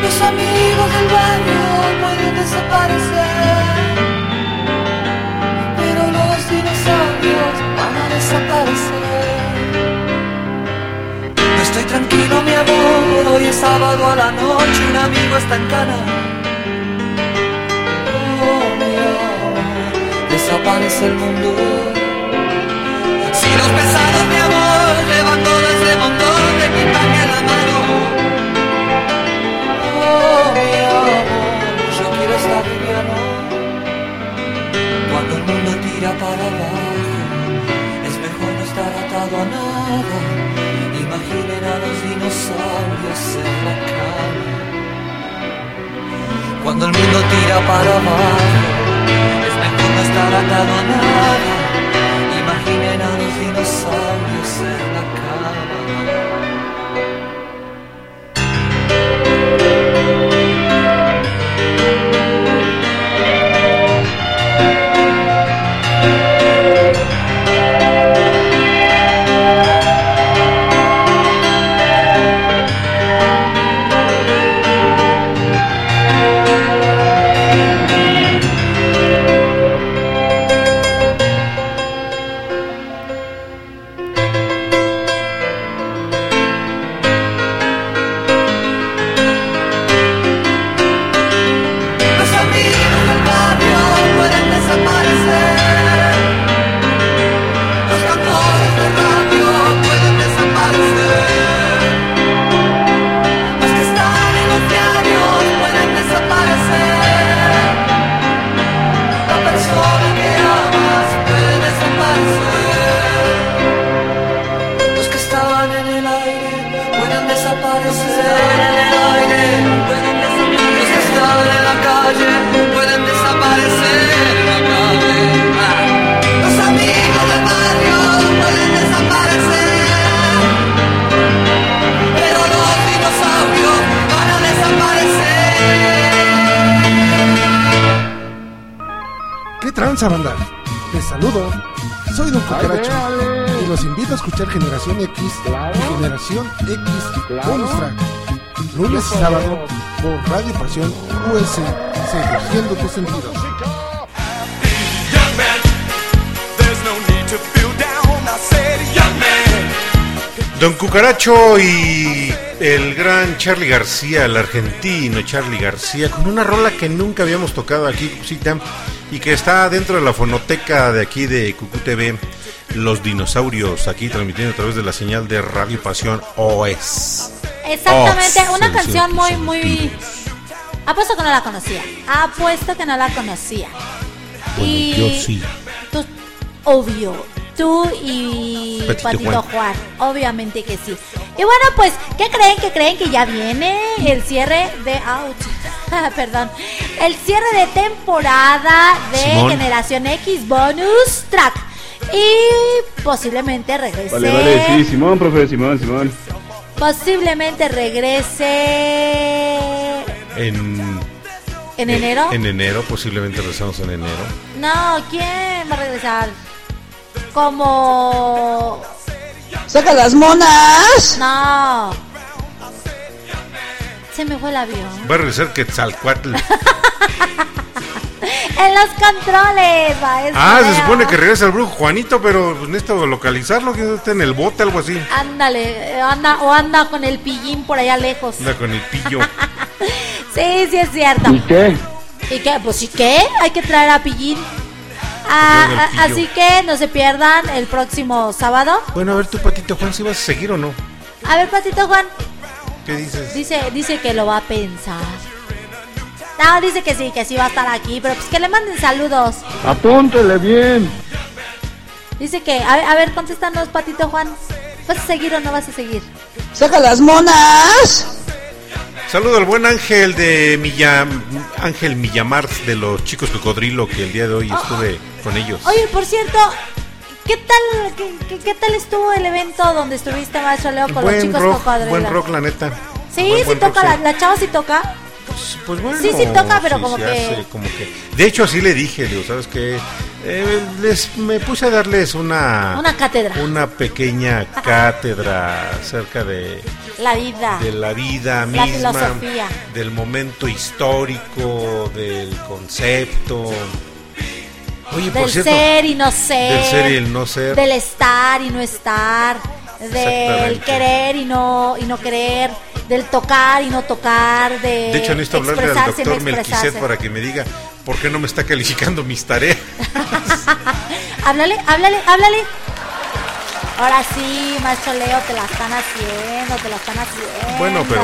Los amigos del barrio pueden desaparecer. Pero los dinosaurios van a desaparecer. Estoy tranquilo, mi amor. Hoy es sábado a la noche. Un amigo está en cana. Oh, desaparece el mundo. Si los pesados, mi amor, llevan todo ese montón a la. Oh, mi amor, yo quiero estar liviano. Cuando el mundo tira para abajo, es mejor no estar atado a nada. Tranza, banda? Les saludo. Soy Don Cucaracho y los invito a escuchar Generación X y Generación X Bonus Track. lunes y sábado por Radio Pasión US, seduciendo tus sentidos. There's no need to feel down. I said, young man. Don Cucaracho y el gran Charlie García, el argentino Charlie García, con una rola que nunca habíamos tocado aquí, Cusita, y que está dentro de la fonoteca de aquí de Cucú TV, Los Dinosaurios, aquí transmitiendo a través de la señal de Radio Pasión OS. Exactamente, Oh, una canción muy, muy... Apuesto que no la conocía. Apuesto que no la conocía. y yo sí. Tú, obvio. Tú y Patito Patito Juan. Juan. Obviamente que sí. Y bueno, pues, ¿qué creen? ¿Qué creen? Que ya viene el cierre de... Ouch. Perdón. El cierre de temporada de Simón. Generación X Bonus Track. Y posiblemente regrese... Vale, vale, sí, Simón, profe, Simón, Simón. Posiblemente regrese En, en eh, enero. En enero, posiblemente regresamos en enero. No, ¿quién va a regresar? Como... ¡Saca las monas! No. Se me fue el avión. Va a regresar Quetzalcoatl. En los controles, maestro. Ah, se supone que regresa el brujo Juanito, pero pues, necesito localizarlo, que está en el bote, algo así. Ándale, eh, anda, o anda con el pillín por allá lejos. Anda con el pillo. Sí, sí es cierto. ¿Y qué? ¿Y qué? Pues ¿y qué? Hay que traer a pillín. Ah, ah, así que no se pierdan el próximo sábado. Bueno, a ver, tu patito Juan, si vas a seguir o no. A ver, Patito Juan, ¿Qué dices? Dice, dice que lo va a pensar. No, dice que sí, que sí va a estar aquí, pero pues que le manden saludos. Apúntele bien. Dice que, a ver, a ver, contéstanos, Patito Juan. ¿Vas a seguir o no vas a seguir? ¡Saca las monas! Saludo al buen Ángel de Milla, Ángel Millamar de los chicos cocodrilo que el día de hoy estuve con ellos. Oye, por cierto, ¿qué tal, qué, qué- qué tal estuvo el evento donde estuviste, maestro Leo, con los chicos rock, cocodrilo? buen rock la neta. Sí, Buen- sí buen toca, rock, la, la chava sí toca. Pues bueno, Sí, sí toca, pero sí como que- hace como que- De hecho, así le dije, digo, ¿sabes qué? Eh, les, me puse a darles una... Una cátedra. Una pequeña cátedra acerca de, La vida. de la vida La misma, filosofía. del momento histórico, del concepto. Oye, del cierto, ser y no ser. del ser y el no ser. Del estar y no estar. Del querer y no, y no querer. Del tocar y no tocar. De, De hecho, necesito hablarle al y no doctor Melquiset para que me diga por qué no me está calificando mis tareas. Háblale, háblale, háblale. Ahora sí, maestro Leo, te la están haciendo, te la están haciendo. Bueno, pero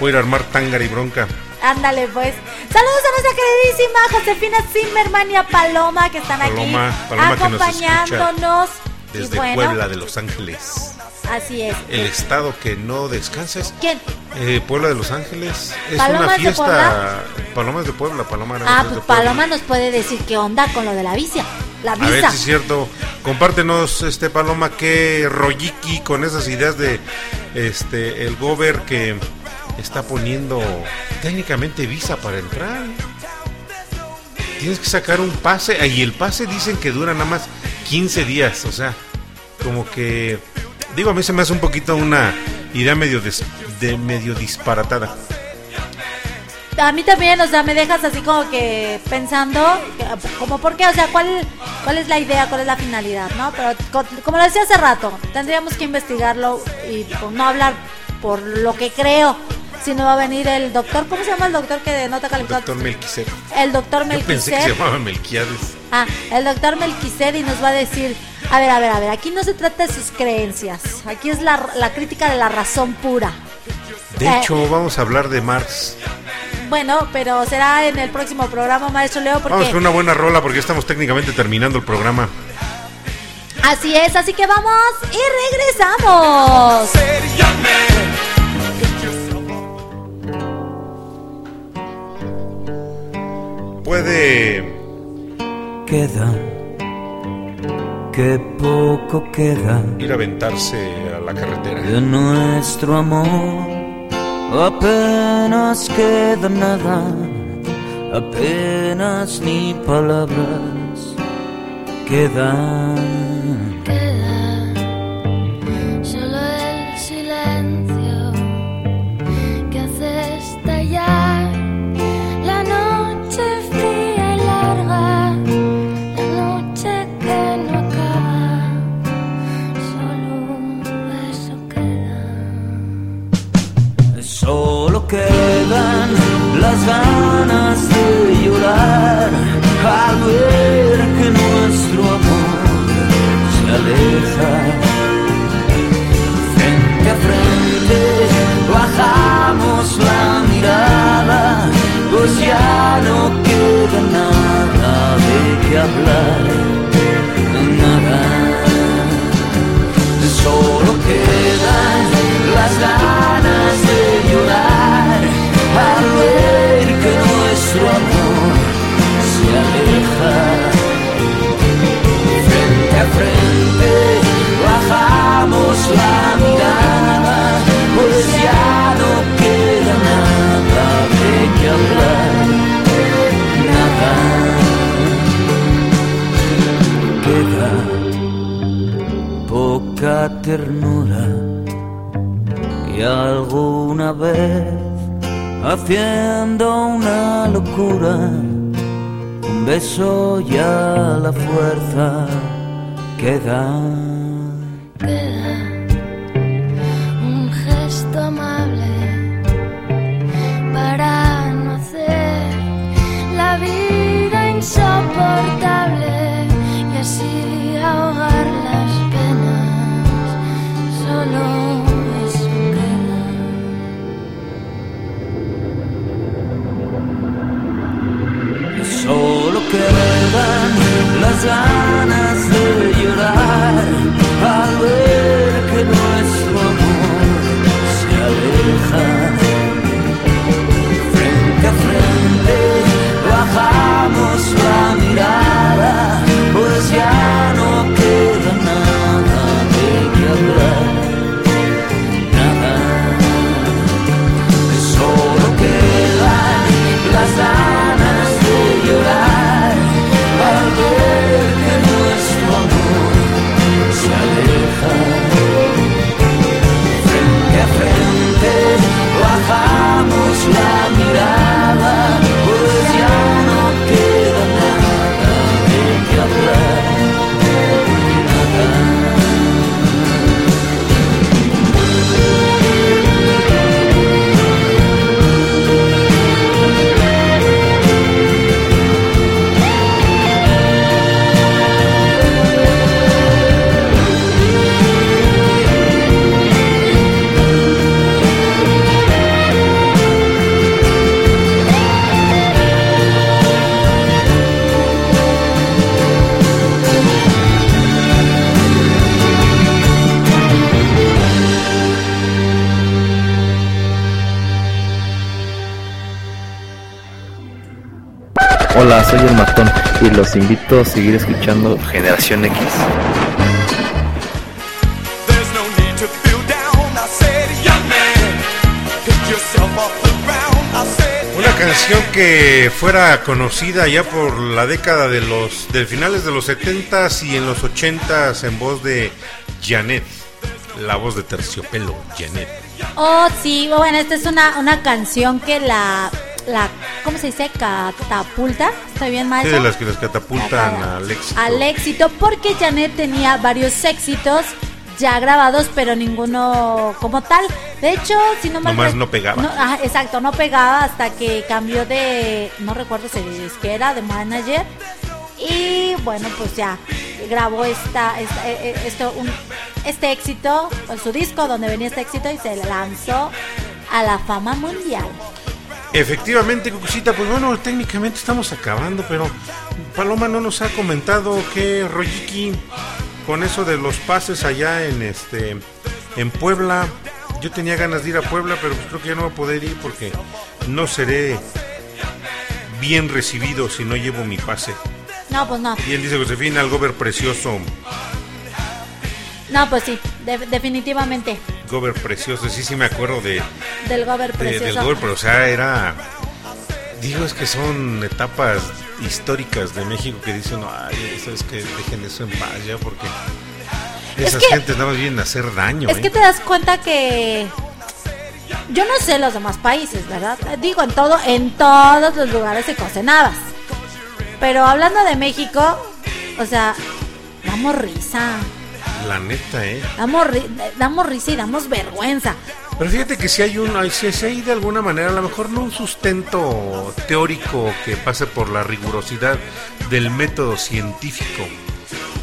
voy a ir a armar tángara y bronca. Ándale, pues. Saludos a nuestra queridísima Josefina Zimmerman y a Paloma que están Paloma, aquí Paloma que nos acompañándonos. Desde bueno, Puebla de Los Ángeles. así es. El estado que no descansa es ¿Quién? eh, Puebla de Los Ángeles. Es ¿Palomas una de fiesta. Puebla? Palomas de Puebla, Paloma. no, Ah, es de pues Puebla. Paloma nos puede decir qué onda con lo de la visa. La A ver visa. si es cierto. Compártenos, este Paloma, qué rolliki con esas ideas de este el gober que está poniendo técnicamente visa para entrar. Tienes que sacar un pase y el pase dicen que dura nada más 15 días, o sea, como que digo a mí se me hace un poquito una idea medio des- de medio disparatada. A mí también, o sea, me dejas así como que pensando, como por qué, o sea, cuál, cuál es la idea, cuál es la finalidad, ¿no? Pero co- como lo decía hace rato, tendríamos que investigarlo y pues, no hablar por lo que creo, sino va a venir el doctor, ¿cómo se llama el doctor que no te calificó? Doctor Melquiset. El doctor Yo pensé que se llamaba Melquiades. Ah, el doctor Melquised y nos va a decir, a ver, a ver, a ver, aquí no se trata de sus creencias, aquí es la, la crítica de la razón pura. De Eh. hecho, vamos a hablar de Marx. Bueno, pero será en el próximo programa, maestro Leo, porque... Vamos con una buena rola porque estamos técnicamente terminando el programa. Así es, así que vamos y regresamos. Puede Queda, que poco queda ir a aventarse a la carretera. de nuestro amor. Apenas queda nada, apenas ni palabras quedan. Las ganas de llorar al ver que nuestro amor se aleja. Frente a frente bajamos la mirada, pues ya no queda nada de qué hablar, nada. Solo quedan las ganas no queda nada de qué hablar, nada. Queda poca ternura y alguna vez haciendo una locura, un beso ya la fuerza. Queda y los invito a seguir escuchando Generación X. Una canción que fuera conocida ya por la década de los de finales de los 70s y en los 80s en voz de Janet, la voz de Terciopelo, Janet. Oh, sí, bueno, esta es una, una canción que la, la, ¿cómo se dice? Catapulta, de las que las catapultan al éxito. Al éxito, porque Janet tenía varios éxitos ya grabados, pero ninguno como tal. De hecho, si no mal Nomás no pegaba. ajá, exacto, no pegaba hasta que cambió de, no recuerdo si que era, de manager. Y bueno, pues ya grabó esta, esta- eh, eh, esto, un- este éxito, con su disco donde venía este éxito y se lanzó a la fama mundial. Efectivamente, Cucucita, pues bueno, técnicamente estamos acabando, pero Paloma no nos ha comentado que Royiki con eso de los pases allá en este en Puebla. Yo tenía ganas de ir a Puebla, pero pues creo que ya no voy a poder ir porque no seré bien recibido si no llevo mi pase. No, pues no. Y él dice Josefina, algo ver precioso, No, pues sí, de- definitivamente. Gober precioso, sí, sí me acuerdo de, Del Gober de- precioso. del Gober, pero o sea, era digo es que son etapas históricas de México que dicen, ay, sabes que dejen eso en paz ya porque esas que- gentes nada más vienen a hacer daño, Es ¿eh? que te das cuenta que yo no sé los demás países, ¿verdad? Digo, en todo, en todos los lugares se cocen habas. Pero hablando de México, o sea, damos risa. La neta, ¿eh? Damos, damos risa y damos vergüenza. Pero fíjate que si hay un, si hay de alguna manera, a lo mejor no un sustento teórico que pase por la rigurosidad del método científico,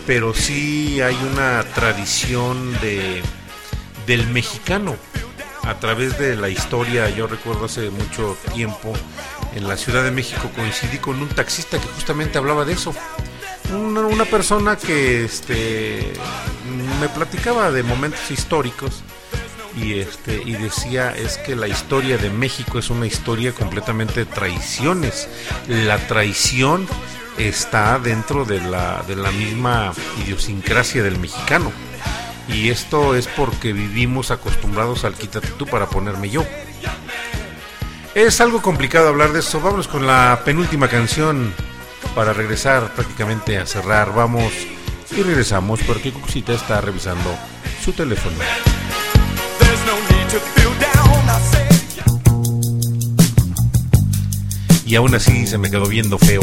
pero sí hay una tradición de del mexicano a través de la historia. Yo recuerdo hace mucho tiempo en la Ciudad de México coincidí con un taxista que justamente hablaba de eso. Una, persona que este me platicaba de momentos históricos y este y decía es que la historia de México es una historia completamente de traiciones. La traición está dentro de la de la misma idiosincrasia del mexicano. Y esto es porque vivimos acostumbrados al quítate tú para ponerme yo. Es algo complicado hablar de eso. Vámonos con la penúltima canción para regresar prácticamente a cerrar. Vamos y regresamos porque Cuxita está revisando su teléfono. Y aún así se me quedó viendo feo.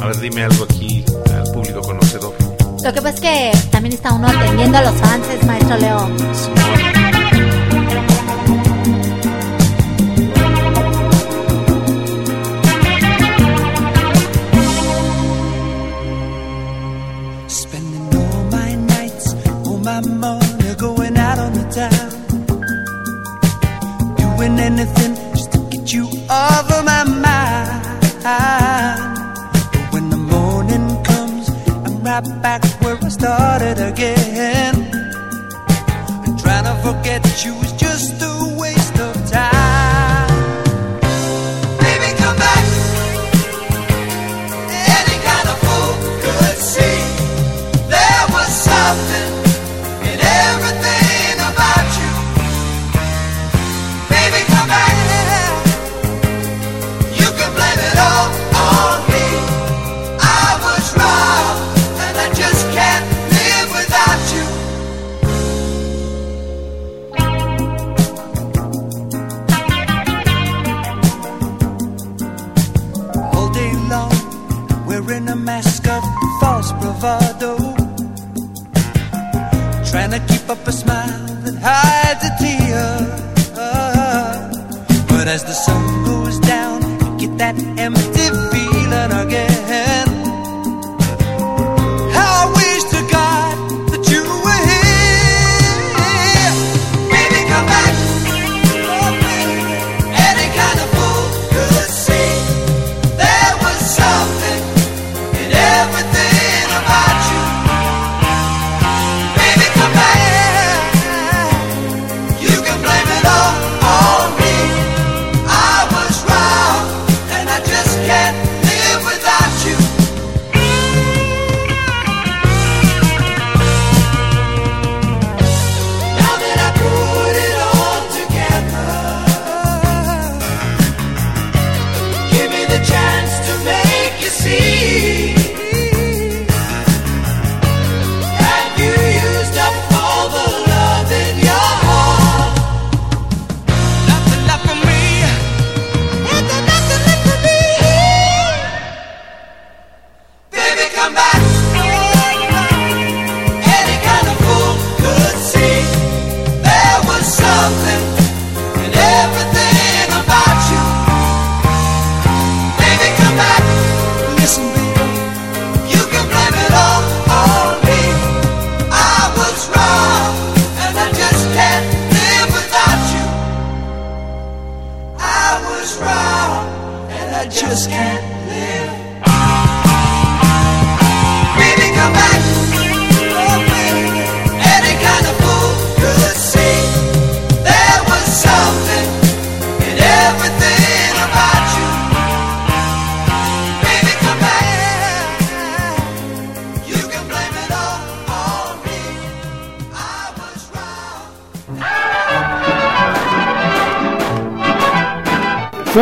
A ver, dime algo aquí al público conocedor. Lo que pasa es que también está uno atendiendo a los fans, maestro Leo. Doing anything just to get you off of my mind. But when the morning comes, I'm right back where I started again. And trying to forget you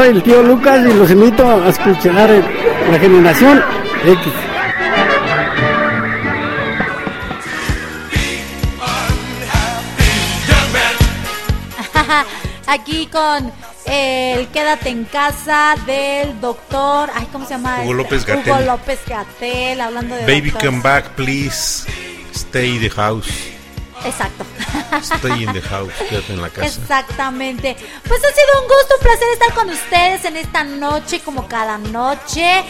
Soy el tío Lucas y los invito a escuchar el- la generación X. Aquí con el Quédate en casa del doctor. Ay, ¿cómo se llama? Hugo López Hugo Gatell. López Gatel, hablando de. Baby, doctores. come back, please. Stay the house. Exacto. Stay in the house, quédate en la casa. Exactamente. Pues ha sido un gusto, un placer estar con ustedes en esta noche, como cada noche.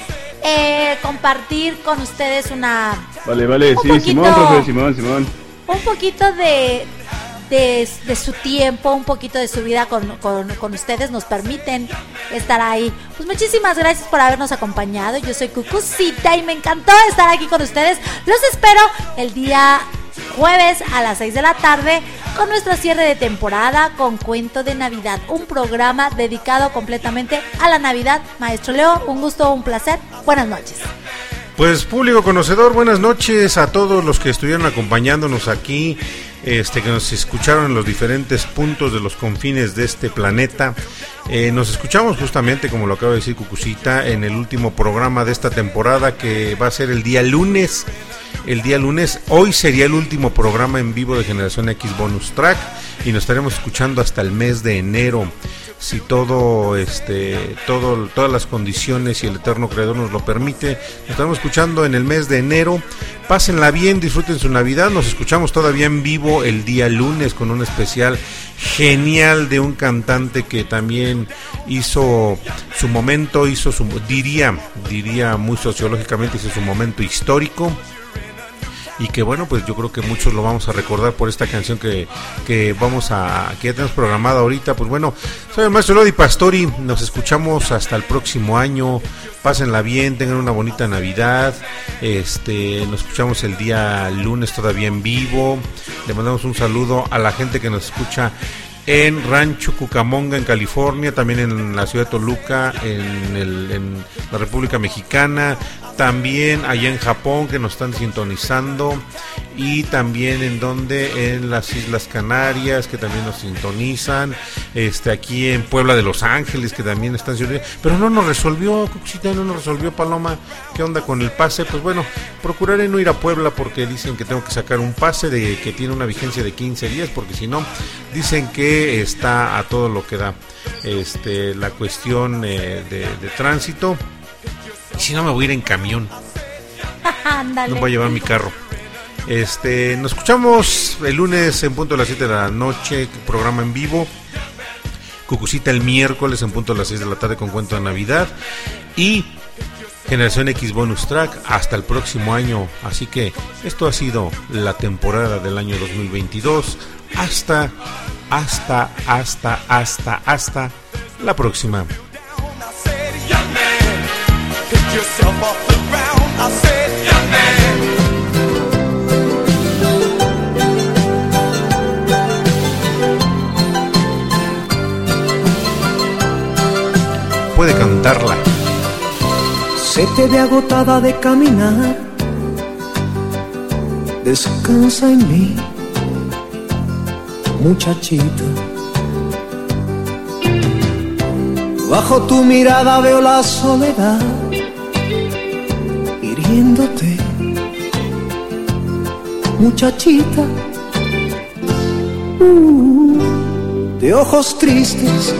Eh, compartir con ustedes una Vale, vale, Un sí, poquito- Simón, profe, Simón, Simón. un poquito de, de, de su tiempo, un poquito de su vida con, con- con ustedes, nos permiten estar ahí. Pues muchísimas gracias por habernos acompañado. Yo soy Cucucita y me encantó estar aquí con ustedes. Los espero el día jueves a las 6 de la tarde con nuestro cierre de temporada con Cuento de Navidad, un programa dedicado completamente a la Navidad. Maestro Leo, un gusto, un placer. Buenas noches. Pues público conocedor, buenas noches a todos los que estuvieron acompañándonos aquí, este que nos escucharon en los diferentes puntos de los confines de este planeta. Eh, nos escuchamos justamente, como lo acaba de decir Cucucita, en el último programa de esta temporada que va a ser el día lunes. El día lunes, hoy sería el último programa en vivo de Generación X Bonus Track y nos estaremos escuchando hasta el mes de enero si todo este todo todas las condiciones y el eterno creador nos lo permite. Nos estamos escuchando en el mes de enero. Pásenla bien disfruten su navidad. Nos escuchamos todavía en vivo el día lunes con un especial genial de un cantante que también hizo su momento hizo su diría diría muy sociológicamente hizo su momento histórico y que bueno pues yo creo que muchos lo vamos a recordar por esta canción que, que vamos a que ya tenemos programada ahorita. Pues bueno soy el maestro Lodi Pastori nos escuchamos hasta el próximo año. Pásenla bien tengan una bonita navidad. Este nos escuchamos el día lunes todavía en vivo. Le mandamos un saludo a la gente que nos escucha en Rancho Cucamonga, en California, también en la ciudad de Toluca, en, el- la República Mexicana, también allá en Japón que nos están sintonizando y también en donde en las Islas Canarias que también nos sintonizan, este aquí en Puebla de Los Ángeles que también están sintonizando, pero no nos resolvió, Cucucita, no nos resolvió Paloma, ¿qué onda con el pase? Pues bueno, procuraré no ir a Puebla porque dicen que tengo que sacar un pase de que tiene una vigencia de 15 días porque si no dicen que está a todo lo que da este la cuestión eh, de, de tránsito. Y si no me voy a ir en camión. No voy a llevar mi carro. Este nos escuchamos el lunes en punto de las 7 de la noche programa en vivo. Cucucita el miércoles en punto de las 6 de la tarde con cuento de Navidad. Y Generación X Bonus Track hasta el próximo año. Así que esto ha sido la temporada del año 2022. Hasta, hasta, hasta, hasta, hasta la próxima. Puede cantarla. Se te ve agotada de caminar. Descansa en mí, muchachita. Bajo tu mirada veo la soledad hiriéndote, muchachita. Uh, de ojos tristes.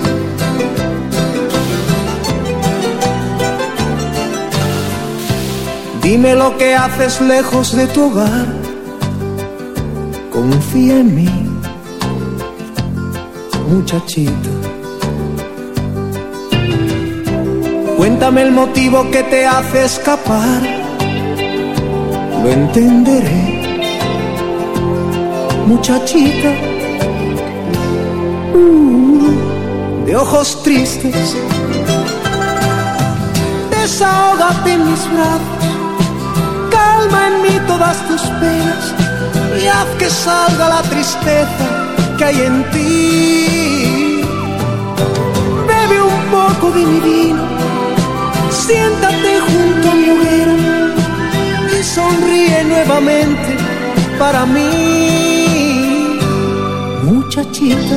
Dime lo que haces lejos de tu hogar. Confía en mí, muchachita. Cuéntame el motivo que te hace escapar. Lo entenderé, muchachita. Uh, de ojos tristes. Desahógate en mis brazos. Calma en mí todas tus penas y haz que salga la tristeza que hay en ti. Bebe un poco de mi vino, siéntate junto a mi hoguera y sonríe nuevamente para mí, muchachita.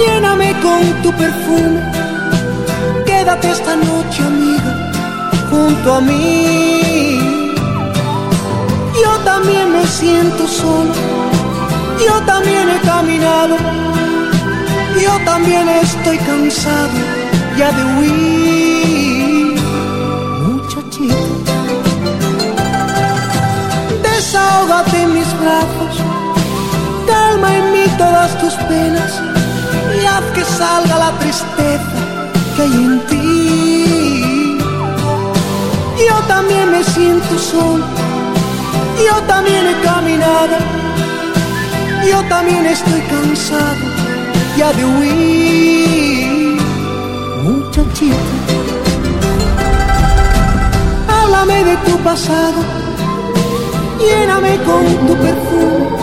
lléname con tu perfume, quédate esta noche amiga junto a mí. Yo también me siento solo, yo también he caminado, yo también estoy cansado ya de huir. Muchachita, desahógate en mis brazos, calma en mí todas tus penas haz que salga la tristeza que hay en ti. Yo también me siento solo, yo también he caminado, yo también estoy cansado ya de huir. Muchachita, háblame de tu pasado, lléname con tu perfume,